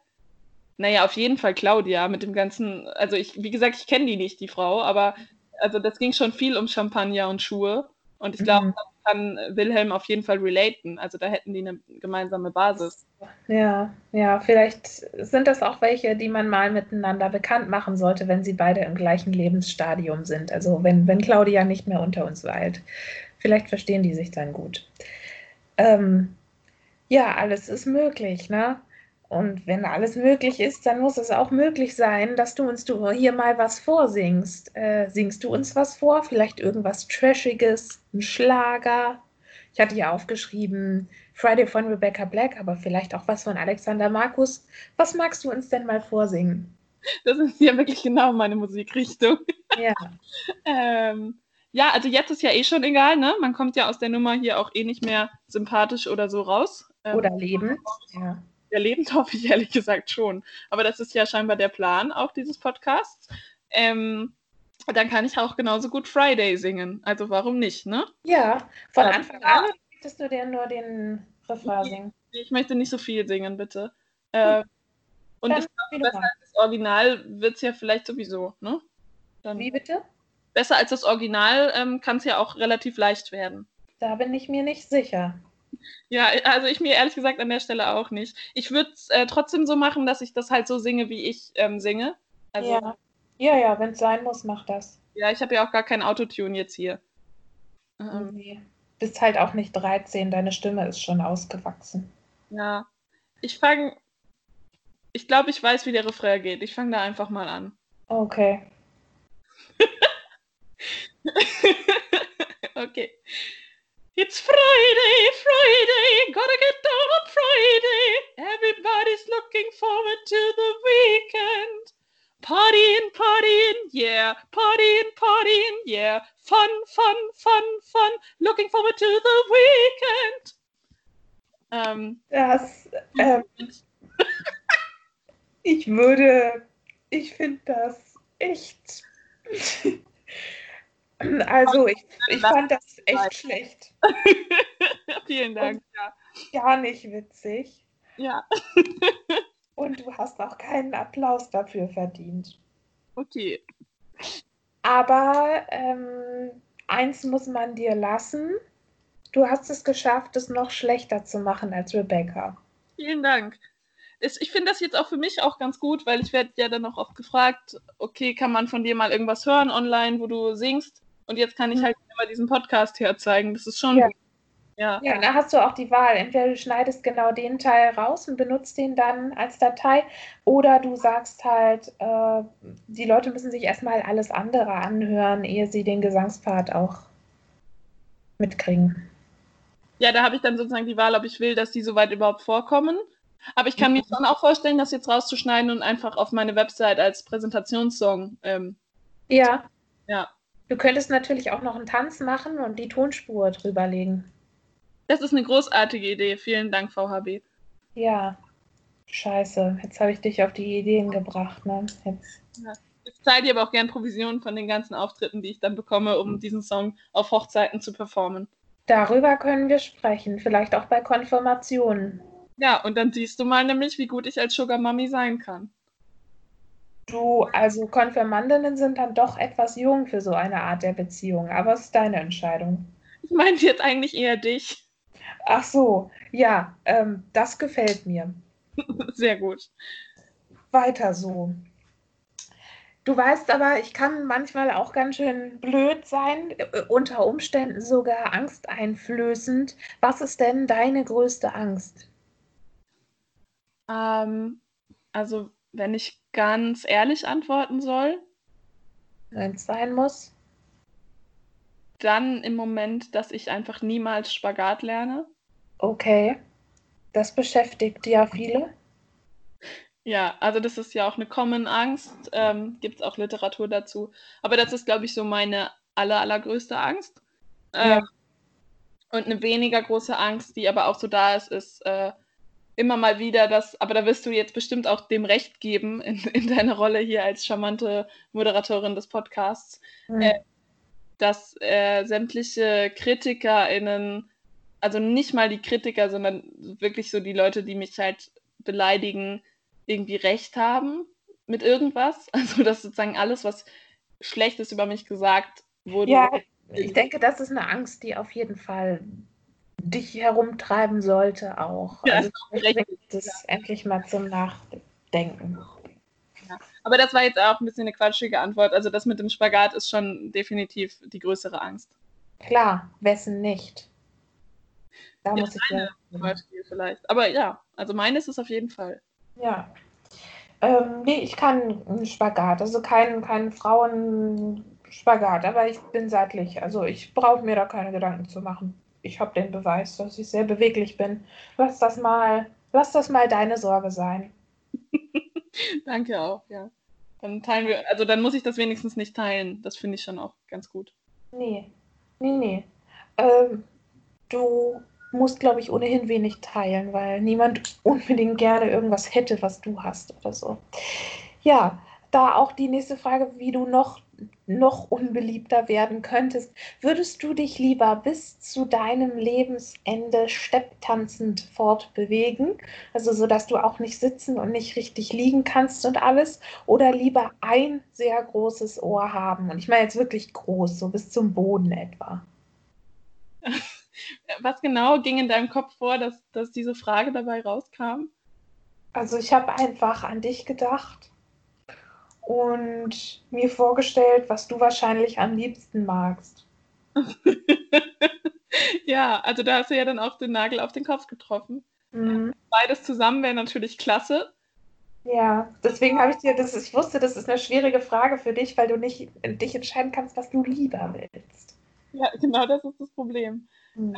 naja, auf jeden Fall Claudia mit dem ganzen, also ich, wie gesagt, ich kenne die nicht, die Frau, aber also das ging schon viel um Champagner und Schuhe. Und ich glaube, mhm. Kann Wilhelm auf jeden Fall relaten. Also da hätten die eine gemeinsame Basis. Ja, ja, vielleicht sind das auch welche, die man mal miteinander bekannt machen sollte, wenn sie beide im gleichen Lebensstadium sind. Also wenn, wenn Claudia nicht mehr unter uns weilt. Vielleicht verstehen die sich dann gut. Ähm, ja, alles ist möglich, ne? Und wenn alles möglich ist, dann muss es auch möglich sein, dass du uns du hier mal was vorsingst. Äh, singst du uns was vor? Vielleicht irgendwas Trashiges, ein Schlager? Ich hatte hier aufgeschrieben Friday von Rebecca Black, aber vielleicht auch was von Alexander Markus. Was magst du uns denn mal vorsingen? Das ist ja wirklich genau meine Musikrichtung. Ja. ähm, ja, also jetzt ist ja eh schon egal, ne? Man kommt ja aus der Nummer hier auch eh nicht mehr sympathisch oder so raus. Ähm, oder lebend, ja. Ja, lebend hoffe ich ehrlich gesagt schon. Aber das ist ja scheinbar der Plan auch dieses Podcasts. Ähm, dann kann ich auch genauso gut Friday singen. Also warum nicht, ne? Ja, von ja, Anfang an möchtest du dir nur den Refrain singen? Ich möchte nicht so viel singen, bitte. Äh, und dann ich glaube, besser als das Original wird es ja vielleicht sowieso, ne? Dann Wie bitte? Besser als das Original ähm, kann es ja auch relativ leicht werden. Da bin ich mir nicht sicher. Ja, also ich mir ehrlich gesagt an der Stelle auch nicht. Ich würde es äh, trotzdem so machen, dass ich das halt so singe, wie ich ähm, singe. Also, ja, ja, ja wenn es sein muss, mach das. Ja, ich habe ja auch gar kein Autotune jetzt hier. Ähm, nee. Bist halt auch nicht 13, deine Stimme ist schon ausgewachsen. Ja. Ich fange. Ich glaube, ich weiß, wie der Refrain geht. Ich fange da einfach mal an. Okay. okay. It's Friday, Friday, gotta get down on Friday. Everybody's looking forward to the weekend. Partying, partying, yeah. Partying, partying, yeah. Fun, fun, fun, fun. Looking forward to the weekend. Ähm, das, ähm, ich würde, ich finde das echt Also ich, ich fand das echt schlecht. Vielen Dank. Ja. Gar nicht witzig. Ja. Und du hast auch keinen Applaus dafür verdient. Okay. Aber ähm, eins muss man dir lassen. Du hast es geschafft, es noch schlechter zu machen als Rebecca. Vielen Dank ich finde das jetzt auch für mich auch ganz gut, weil ich werde ja dann auch oft gefragt, okay, kann man von dir mal irgendwas hören online, wo du singst? Und jetzt kann ich mhm. halt immer diesen Podcast herzeigen. Das ist schon ja. Ja. ja, da hast du auch die Wahl. Entweder du schneidest genau den Teil raus und benutzt den dann als Datei, oder du sagst halt, äh, die Leute müssen sich erstmal alles andere anhören, ehe sie den Gesangspart auch mitkriegen. Ja, da habe ich dann sozusagen die Wahl, ob ich will, dass die soweit überhaupt vorkommen. Aber ich kann mir schon auch vorstellen, das jetzt rauszuschneiden und einfach auf meine Website als Präsentationssong. Ähm, Ja. ja, Du könntest natürlich auch noch einen Tanz machen und die Tonspur drüberlegen. das ist eine großartige Idee. Vielen Dank, VHB. Ja. Scheiße. Jetzt habe ich dich auf die Ideen gebracht, ne? Jetzt. Ich zahle dir aber auch gern Provisionen von den ganzen Auftritten, die ich dann bekomme, um diesen Song auf Hochzeiten zu performen. Darüber können wir sprechen. Vielleicht auch bei Konfirmationen. Ja, und dann siehst du mal nämlich, wie gut ich als Sugar Mami sein kann. Du, also Konfirmandinnen sind dann doch etwas jung für so eine Art der Beziehung, aber es ist deine Entscheidung. Ich meinte jetzt eigentlich eher dich. Ach so, ja, ähm, das gefällt mir. Sehr gut. Weiter so. Du weißt aber, ich kann manchmal auch ganz schön blöd sein, äh, unter Umständen sogar angsteinflößend. Was ist denn deine größte Angst? Ähm, also, wenn ich ganz ehrlich antworten soll, Wenn es sein muss? dann im Moment, dass ich einfach niemals Spagat lerne. Okay. Das beschäftigt ja viele. Ja, also das ist ja auch eine Common Angst. Ähm, Gibt es auch Literatur dazu. Aber das ist, glaube ich, so meine aller, allergrößte Angst. Ähm, Ja. Und eine weniger große Angst, die aber auch so da ist, ist äh, immer mal wieder das, aber da wirst du jetzt bestimmt auch dem Recht geben in, in deiner Rolle hier als charmante Moderatorin des Podcasts, Hm. Äh, dass äh, sämtliche KritikerInnen, also nicht mal die Kritiker, sondern wirklich so die Leute, die mich halt beleidigen, irgendwie recht haben mit irgendwas. Also dass sozusagen alles, was Schlechtes über mich gesagt wurde. Ja, ich denke, das ist eine Angst, die auf jeden Fall dich herumtreiben sollte auch. Ja, also ist recht. bringe das endlich mal zum Nachdenken. Aber das war jetzt auch ein bisschen eine quatschige Antwort. Also das mit dem Spagat ist schon definitiv die größere Angst. Klar, wessen nicht? Da Ja, muss ich ja. Zum Beispiel vielleicht. Aber ja, also meine ist es auf jeden Fall. Ja. Ähm, nee, ich kann einen Spagat, also keinen keinen Frauenspagat, aber ich bin seitlich. Also ich brauche mir da keine Gedanken zu machen. Ich habe den Beweis, dass ich sehr beweglich bin. Lass das mal, lass das mal deine Sorge sein. Danke auch, ja. Dann teilen wir, also dann muss ich das wenigstens nicht teilen. Das finde ich schon auch ganz gut. Nee, nee, nee. Ähm, du musst, glaube ich, ohnehin wenig teilen, weil niemand unbedingt gerne irgendwas hätte, was du hast oder so. Ja, da auch die nächste Frage, wie du noch, noch unbeliebter werden könntest. Würdest du dich lieber bis zu deinem Lebensende stepptanzend fortbewegen? Also so, dass du auch nicht sitzen und nicht richtig liegen kannst und alles? Oder lieber ein sehr großes Ohr haben? Und ich meine jetzt wirklich groß, so bis zum Boden etwa. Was genau ging in deinem Kopf vor, dass, dass diese Frage dabei rauskam? Also ich habe einfach an dich gedacht und mir vorgestellt, was du wahrscheinlich am liebsten magst. ja, also da hast du ja dann auch den Nagel auf den Kopf getroffen. Mhm. Beides zusammen wäre natürlich klasse. Ja, deswegen habe ich dir das, ich wusste, das ist eine schwierige Frage für dich, weil du nicht dich entscheiden kannst, was du lieber willst. Ja, genau das ist das Problem. Mhm.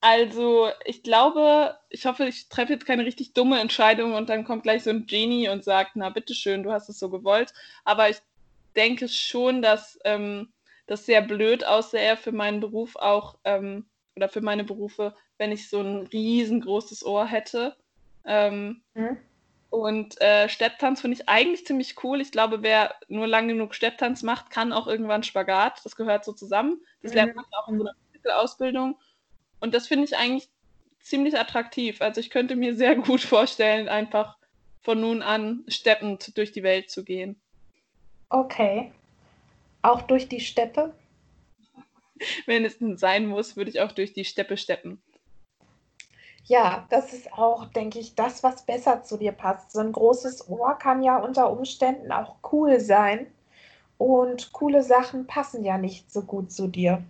Also, ich glaube, ich hoffe, ich treffe jetzt keine richtig dumme Entscheidung und dann kommt gleich so ein Genie und sagt, na bitteschön, du hast es so gewollt. Aber ich denke schon, dass ähm, das sehr blöd aussähe für meinen Beruf auch ähm, oder für meine Berufe, wenn ich so ein riesengroßes Ohr hätte. Ähm, Mhm. und äh, Stepptanz finde ich eigentlich ziemlich cool. Ich glaube, wer nur lang genug Stepptanz macht, kann auch irgendwann Spagat. Das gehört so zusammen. Das lernt man auch in so einer Ausbildung. Und das finde ich eigentlich ziemlich attraktiv. Also ich könnte mir sehr gut vorstellen, einfach von nun an steppend durch die Welt zu gehen. Okay. Auch durch die Steppe? Wenn es denn sein muss, würde ich auch durch die Steppe steppen. Ja, das ist auch, denke ich, das, was besser zu dir passt. So ein großes Ohr kann ja unter Umständen auch cool sein. Und coole Sachen passen ja nicht so gut zu dir.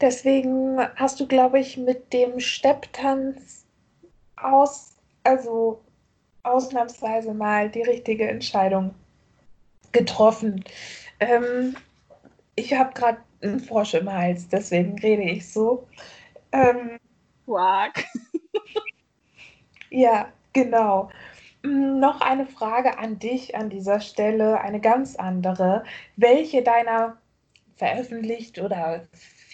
Deswegen hast du, glaube ich, mit dem Stepptanz aus, also ausnahmsweise mal die richtige Entscheidung getroffen. Ähm, ich habe gerade einen Frosch im Hals, deswegen rede ich so. Ähm, Quark. ja, genau. Hm, noch eine Frage an dich an dieser Stelle, eine ganz andere. Welche deiner veröffentlicht oder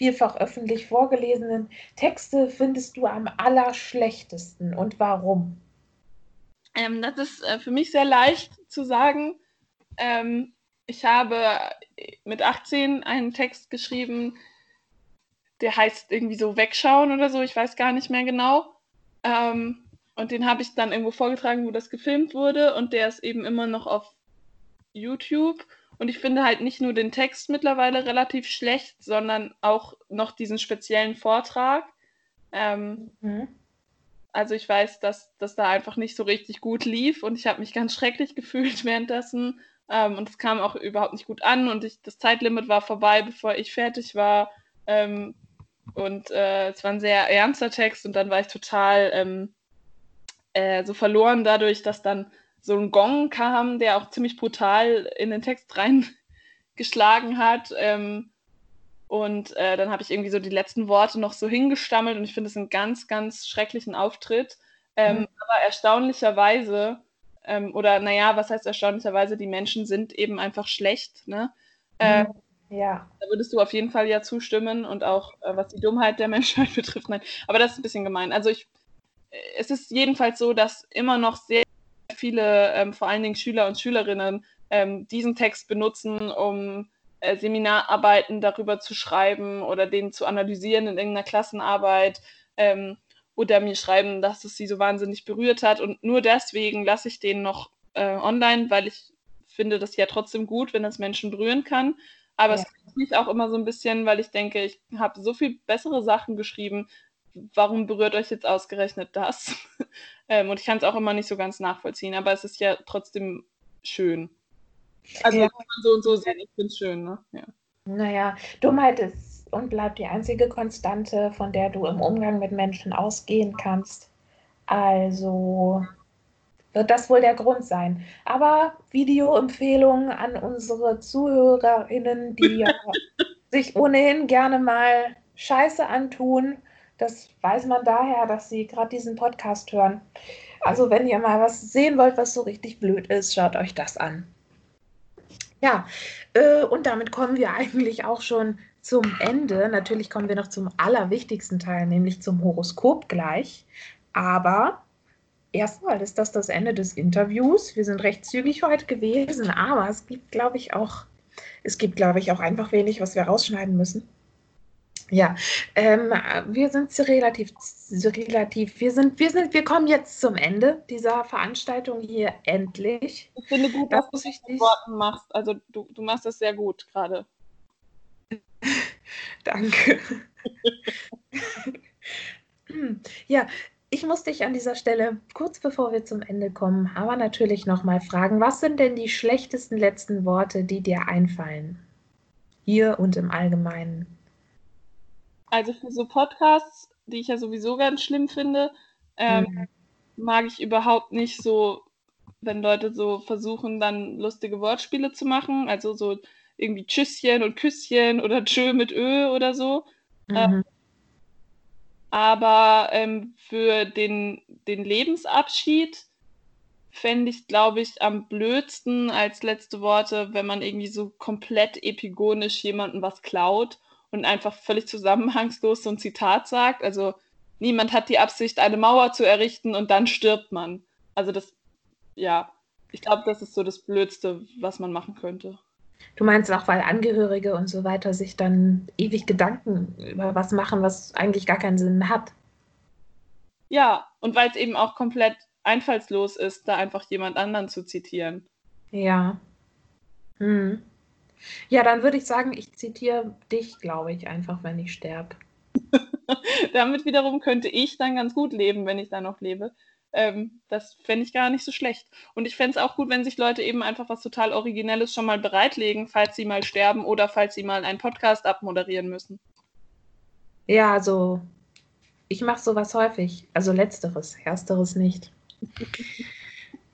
vielfach öffentlich vorgelesenen Texte findest du am allerschlechtesten und warum? Ähm, das ist äh, für mich sehr leicht zu sagen. Ähm, ich habe mit 18 einen Text geschrieben, der heißt irgendwie so Wegschauen oder so, ich weiß gar nicht mehr genau. Ähm, und den habe ich dann irgendwo vorgetragen, wo das gefilmt wurde und der ist eben immer noch auf YouTube. Und ich finde halt nicht nur den Text mittlerweile relativ schlecht, sondern auch noch diesen speziellen Vortrag. Ähm, mhm. Also ich weiß, dass das da einfach nicht so richtig gut lief und ich habe mich ganz schrecklich gefühlt währenddessen. Ähm, und es kam auch überhaupt nicht gut an und ich, das Zeitlimit war vorbei, bevor ich fertig war. Ähm, und äh, es war ein sehr ernster Text und dann war ich total ähm, äh, so verloren dadurch, dass dann so ein Gong kam, der auch ziemlich brutal in den Text reingeschlagen hat. Ähm, und äh, dann habe ich irgendwie so die letzten Worte noch so hingestammelt und ich finde es einen ganz, ganz schrecklichen Auftritt. Ähm, mhm. Aber erstaunlicherweise, ähm, oder naja, was heißt erstaunlicherweise, die Menschen sind eben einfach schlecht. Ne? Äh, ja. Da würdest du auf jeden Fall ja zustimmen und auch äh, was die Dummheit der Menschheit betrifft. Nein, aber das ist ein bisschen gemein. Also ich, es ist jedenfalls so, dass immer noch sehr viele, ähm, vor allen Dingen Schüler und Schülerinnen, ähm, diesen Text benutzen, um äh, Seminararbeiten darüber zu schreiben oder den zu analysieren in irgendeiner Klassenarbeit ähm, oder mir schreiben, dass es sie so wahnsinnig berührt hat. Und nur deswegen lasse ich den noch äh, online, weil ich finde das ja trotzdem gut, wenn das Menschen berühren kann. Aber ja. es mich auch immer so ein bisschen, weil ich denke, ich habe so viel bessere Sachen geschrieben, warum berührt euch jetzt ausgerechnet das? ähm, und ich kann es auch immer nicht so ganz nachvollziehen, aber es ist ja trotzdem schön. Also ja. kann man so und so sehen, ich finde es schön, ne? Ja. Naja, Dummheit ist und bleibt die einzige Konstante, von der du im Umgang mit Menschen ausgehen kannst. Also wird das wohl der Grund sein. Aber Videoempfehlungen an unsere ZuhörerInnen, die ja sich ohnehin gerne mal Scheiße antun das weiß man daher, dass sie gerade diesen Podcast hören. Also wenn ihr mal was sehen wollt, was so richtig blöd ist, schaut euch das an. Ja, äh, und damit kommen wir eigentlich auch schon zum Ende. Natürlich kommen wir noch zum allerwichtigsten Teil, nämlich zum Horoskop gleich. Aber erstmal ist das das Ende des Interviews. Wir sind recht zügig heute gewesen, aber es gibt, glaube ich, auch, es gibt, glaube ich, auch einfach wenig, was wir rausschneiden müssen. Ja, ähm, wir sind relativ, relativ, wir sind, wir sind, wir kommen jetzt zum Ende dieser Veranstaltung hier endlich. Ich finde gut, das dass du das Worten machst. Also du, du machst das sehr gut gerade. Danke. ja, ich muss dich an dieser Stelle, kurz bevor wir zum Ende kommen, aber natürlich nochmal fragen, was sind denn die schlechtesten letzten Worte, die dir einfallen? Hier und im Allgemeinen. Also für so Podcasts, die ich ja sowieso ganz schlimm finde, ähm, mhm. mag ich überhaupt nicht so, wenn Leute so versuchen, dann lustige Wortspiele zu machen. Also so irgendwie Tschüsschen und Küsschen oder Tschö mit Ö oder so. Mhm. Ähm, aber ähm, für den, den Lebensabschied fände ich, glaube ich, am blödsten als letzte Worte, wenn man irgendwie so komplett epigonisch jemandem was klaut und einfach völlig zusammenhangslos so ein Zitat sagt. Also niemand hat die Absicht, eine Mauer zu errichten und dann stirbt man. Also das, ja, ich glaube, das ist so das Blödste, was man machen könnte. Du meinst auch, weil Angehörige und so weiter sich dann ewig Gedanken über was machen, was eigentlich gar keinen Sinn hat. Ja, und weil es eben auch komplett einfallslos ist, da einfach jemand anderen zu zitieren. Ja. Hm. Ja, dann würde ich sagen, ich zitiere dich, glaube ich, einfach, wenn ich sterbe. Damit wiederum könnte ich dann ganz gut leben, wenn ich da noch lebe. Ähm, das fände ich gar nicht so schlecht. Und ich fände es auch gut, wenn sich Leute eben einfach was total Originelles schon mal bereitlegen, falls sie mal sterben oder falls sie mal einen Podcast abmoderieren müssen. Ja, also ich mache sowas häufig. Also letzteres, ersteres nicht.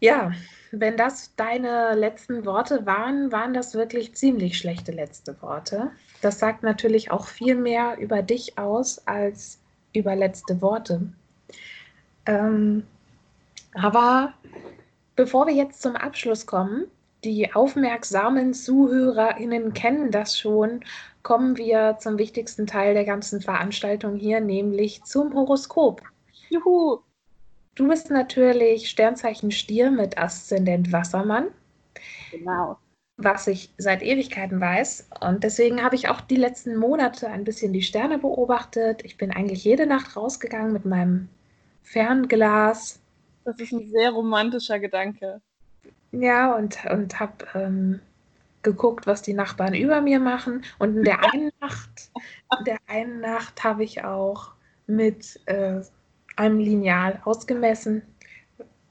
Ja, wenn das deine letzten Worte waren, waren das wirklich ziemlich schlechte letzte Worte. Das sagt natürlich auch viel mehr über dich aus als über letzte Worte. Ähm, aber bevor wir jetzt zum Abschluss kommen, die aufmerksamen ZuhörerInnen kennen das schon, kommen wir zum wichtigsten Teil der ganzen Veranstaltung hier, nämlich zum Horoskop. Juhu! Du bist natürlich Sternzeichen Stier mit Aszendent Wassermann. Genau. Was ich seit Ewigkeiten weiß. Und deswegen habe ich auch die letzten Monate ein bisschen die Sterne beobachtet. Ich bin eigentlich jede Nacht rausgegangen mit meinem Fernglas. Das ist ein sehr romantischer Gedanke. Ja, und, und habe ähm, geguckt, was die Nachbarn über mir machen. Und in der einen Nacht, in der einen Nacht habe ich auch mit äh, einem Lineal ausgemessen,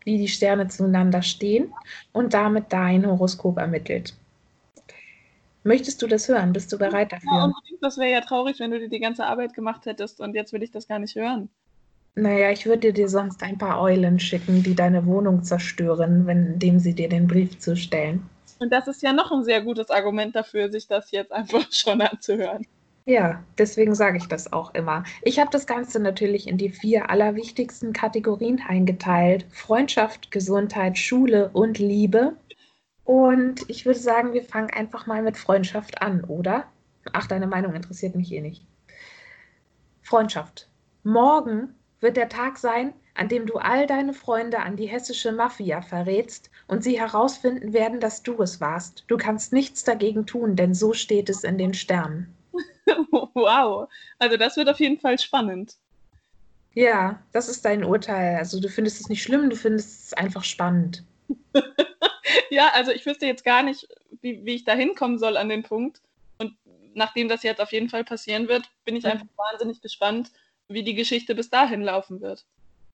wie die Sterne zueinander stehen und damit dein Horoskop ermittelt. Möchtest du das hören? Bist du bereit dafür? Ja, unbedingt. Das wäre ja traurig, wenn du dir die ganze Arbeit gemacht hättest und jetzt will ich das gar nicht hören. Naja, ich würde dir sonst ein paar Eulen schicken, die deine Wohnung zerstören, wenn, indem sie dir den Brief zustellen. Und das ist ja noch ein sehr gutes Argument dafür, sich das jetzt einfach schon anzuhören. Ja, deswegen sage ich das auch immer. Ich habe das Ganze natürlich in die vier allerwichtigsten Kategorien eingeteilt. Freundschaft, Gesundheit, Schule und Liebe. Und ich würde sagen, wir fangen einfach mal mit Freundschaft an, oder? Ach, deine Meinung interessiert mich eh nicht. Freundschaft. Morgen wird der Tag sein, an dem du all deine Freunde an die hessische Mafia verrätst und sie herausfinden werden, dass du es warst. Du kannst nichts dagegen tun, denn so steht es in den Sternen. wow, also das wird auf jeden Fall spannend. Ja, das ist dein Urteil. Also du findest es nicht schlimm, du findest es einfach spannend. ja, also ich wüsste jetzt gar nicht, wie, wie ich da hinkommen soll an den Punkt. Und nachdem das jetzt auf jeden Fall passieren wird, bin ich mhm. einfach wahnsinnig gespannt, wie die Geschichte bis dahin laufen wird.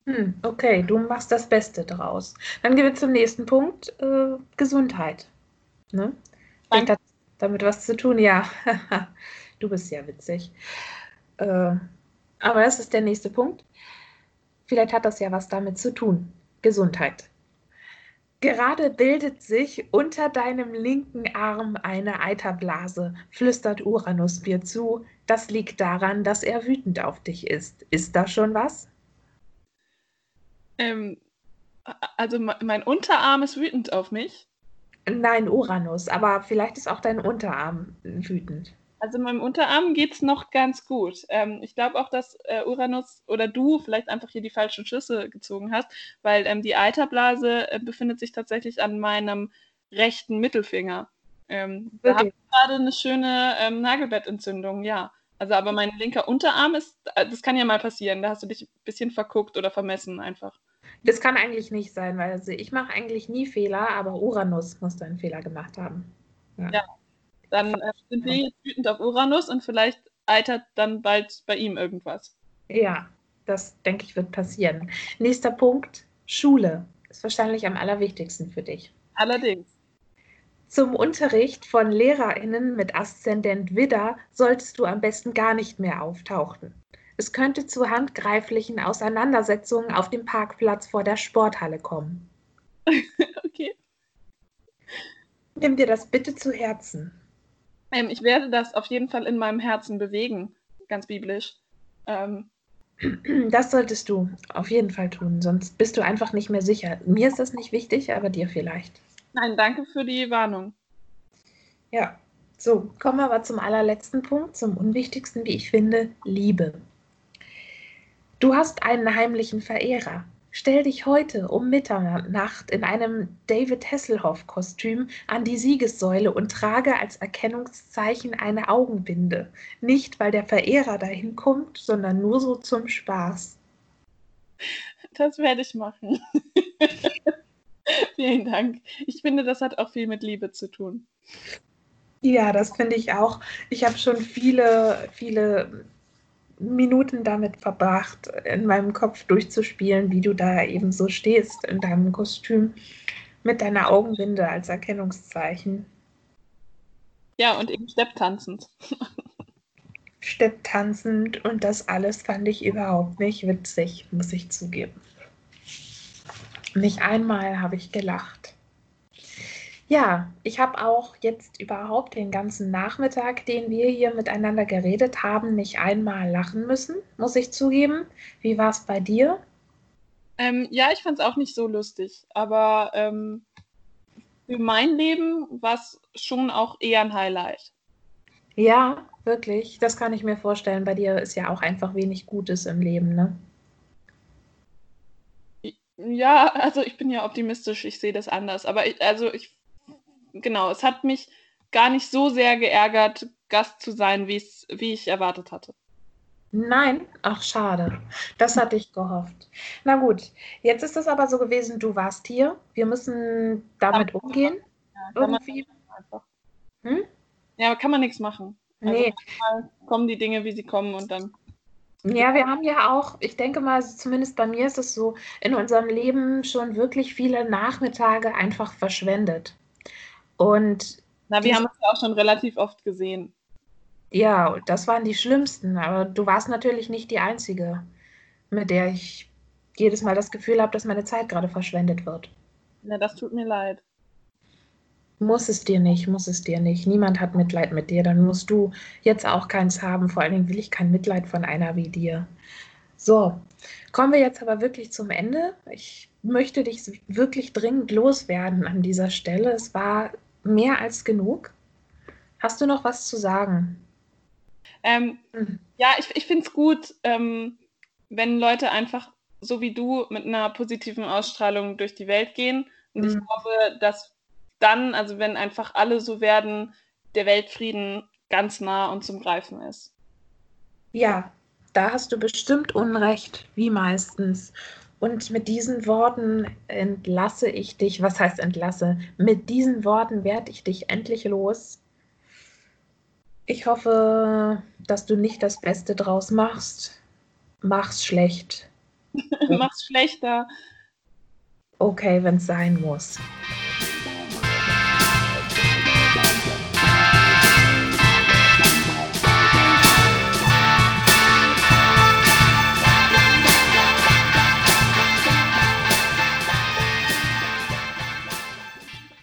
Hm, okay, du machst das Beste draus. Dann gehen wir zum nächsten Punkt, äh, Gesundheit. Ne? Hat damit was zu tun, ja. Du bist ja witzig. Äh, aber das ist der nächste Punkt. Vielleicht hat das ja was damit zu tun. Gesundheit. Gerade bildet sich unter deinem linken Arm eine Eiterblase, flüstert Uranus dir zu. Das liegt daran, dass er wütend auf dich ist. Ist da schon was? Ähm, also mein Unterarm ist wütend auf mich. Nein, Uranus, aber vielleicht ist auch dein Unterarm wütend. Also meinem Unterarm geht es noch ganz gut. Ähm, ich glaube auch, dass äh, Uranus oder du vielleicht einfach hier die falschen Schlüsse gezogen hast, weil ähm, die Eiterblase äh, befindet sich tatsächlich an meinem rechten Mittelfinger. Ähm, da habe ich gerade eine schöne ähm, Nagelbettentzündung, ja. Also aber mein linker Unterarm ist, äh, das kann ja mal passieren, da hast du dich ein bisschen verguckt oder vermessen einfach. Das kann eigentlich nicht sein, weil also ich mache eigentlich nie Fehler, aber Uranus muss da einen Fehler gemacht haben. Ja. ja. Dann äh, sind wir jetzt wütend auf Uranus und vielleicht eitert dann bald bei ihm irgendwas. Ja, das denke ich wird passieren. Nächster Punkt, Schule. Ist wahrscheinlich am allerwichtigsten für dich. Allerdings. Zum Unterricht von LehrerInnen mit Aszendent Widder solltest du am besten gar nicht mehr auftauchen. Es könnte zu handgreiflichen Auseinandersetzungen auf dem Parkplatz vor der Sporthalle kommen. okay. Nimm dir das bitte zu Herzen. Ähm, ich werde das auf jeden Fall in meinem Herzen bewegen, ganz biblisch. Ähm, das solltest du auf jeden Fall tun, sonst bist du einfach nicht mehr sicher. Mir ist das nicht wichtig, aber dir vielleicht. Nein, danke für die Warnung. Ja, so, kommen wir aber zum allerletzten Punkt, zum unwichtigsten, wie ich finde, Liebe. Du hast einen heimlichen Verehrer. Stell dich heute um Mitternacht in einem David Hasselhoff-Kostüm an die Siegessäule und trage als Erkennungszeichen eine Augenbinde. Nicht, weil der Verehrer dahin kommt, sondern nur so zum Spaß. Das werde ich machen. Vielen Dank. Ich finde, das hat auch viel mit Liebe zu tun. Ja, das finde ich auch. Ich habe schon viele, viele Minuten damit verbracht, in meinem Kopf durchzuspielen, wie du da eben so stehst in deinem Kostüm mit deiner Augenbinde als Erkennungszeichen. Ja, und eben stepptanzend. Stepptanzend und das alles fand ich überhaupt nicht witzig, muss ich zugeben. Nicht einmal habe ich gelacht. Ja, ich habe auch jetzt überhaupt den ganzen Nachmittag, den wir hier miteinander geredet haben, nicht einmal lachen müssen, muss ich zugeben. Wie war es bei dir? Ähm, ja, ich fand es auch nicht so lustig, aber ähm, für mein Leben war es schon auch eher ein Highlight. Ja, wirklich. Das kann ich mir vorstellen. Bei dir ist ja auch einfach wenig Gutes im Leben, ne? Ja, also ich bin ja optimistisch, ich sehe das anders. Aber ich, also ich, genau, es hat mich gar nicht so sehr geärgert, Gast zu sein, wie ich erwartet hatte. Nein, ach schade. Das hatte ich gehofft. Na gut, jetzt ist es aber so gewesen, du warst hier. Wir müssen damit umgehen. Ja, irgendwie. Hm? Ja, kann man nichts machen. Also nee. kommen die Dinge, wie sie kommen und dann. Ja, wir haben ja auch, ich denke mal, zumindest bei mir ist es so, in unserem Leben schon wirklich viele Nachmittage einfach verschwendet. Und. Na, wir haben es ja auch schon relativ oft gesehen. Ja, das waren die schlimmsten, aber du warst natürlich nicht die Einzige, mit der ich jedes Mal das Gefühl habe, dass meine Zeit gerade verschwendet wird. Na, das tut mir leid. Muss es dir nicht, muss es dir nicht. Niemand hat Mitleid mit dir, dann musst du jetzt auch keins haben. Vor allen Dingen will ich kein Mitleid von einer wie dir. So, kommen wir jetzt aber wirklich zum Ende. Ich möchte dich wirklich dringend loswerden an dieser Stelle. Es war mehr als genug. Hast du noch was zu sagen? Ähm, mhm. Ja, ich, ich finde es gut, ähm, wenn Leute einfach so wie du mit einer positiven Ausstrahlung durch die Welt gehen. Und mhm. ich glaube, dass dann, also wenn einfach alle so werden, der Weltfrieden ganz nah und zum Greifen ist. Ja, da hast du bestimmt Unrecht, wie meistens. Und mit diesen Worten entlasse ich dich. Was heißt entlasse? Mit diesen Worten werde ich dich endlich los. Ich hoffe, dass du nicht das Beste draus machst. Mach's schlecht. Mach's schlechter. Okay, wenn es sein muss.